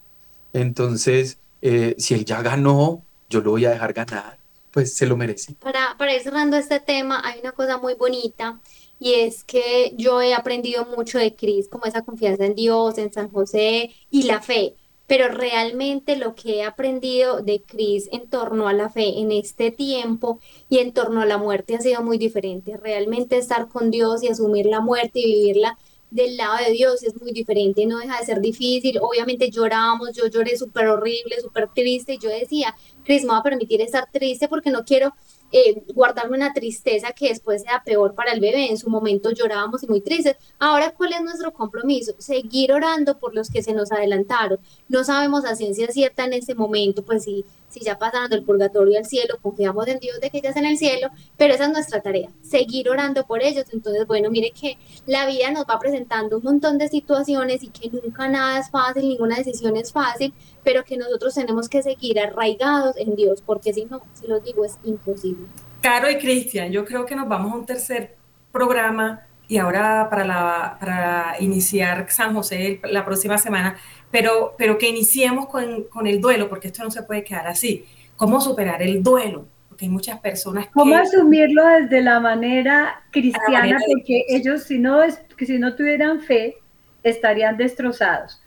Entonces, eh, si él ya ganó, yo lo voy a dejar ganar, pues se lo merece. Para, para ir cerrando este tema, hay una cosa muy bonita y es que yo he aprendido mucho de Cris, como esa confianza en Dios, en San José y la fe. Pero realmente lo que he aprendido de Cris en torno a la fe en este tiempo y en torno a la muerte ha sido muy diferente. Realmente estar con Dios y asumir la muerte y vivirla del lado de Dios es muy diferente, no deja de ser difícil. Obviamente lloramos, yo lloré súper horrible, súper triste y yo decía, Cris, me va a permitir estar triste porque no quiero eh, guardarme una tristeza que después sea peor para el bebé. En su momento llorábamos y muy tristes. Ahora, ¿cuál es nuestro compromiso? Seguir orando por los que se nos adelantaron. No sabemos a ciencia cierta en ese momento, pues si si ya pasaron del purgatorio al cielo, confiamos en Dios de que ya es en el cielo, pero esa es nuestra tarea, seguir orando por ellos. Entonces, bueno, mire que la vida nos va presentando un montón de situaciones y que nunca nada es fácil, ninguna decisión es fácil, pero que nosotros tenemos que seguir arraigados en Dios, porque si no, si lo digo, es imposible. Caro y Cristian, yo creo que nos vamos a un tercer programa y ahora para, la, para iniciar San José la próxima semana, pero, pero que iniciemos con, con, el duelo, porque esto no se puede quedar así. ¿Cómo superar el duelo? Porque hay muchas personas que... ¿Cómo asumirlo desde la manera cristiana? porque ellos, si no, si no tuvieran fe, estarían destrozados.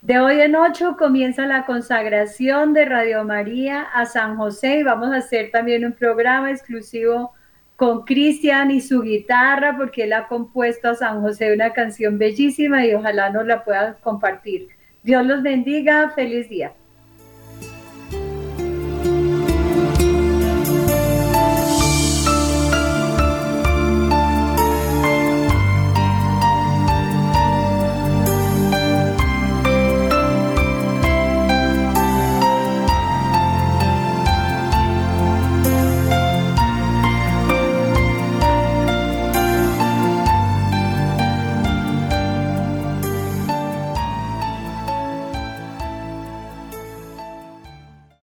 De hoy en ocho comienza la consagración de Radio María a San José y vamos a hacer también un programa exclusivo con Cristian y su guitarra, porque él ha compuesto a San José una canción bellísima y ojalá nos la puedan compartir. Dios los bendiga, feliz día.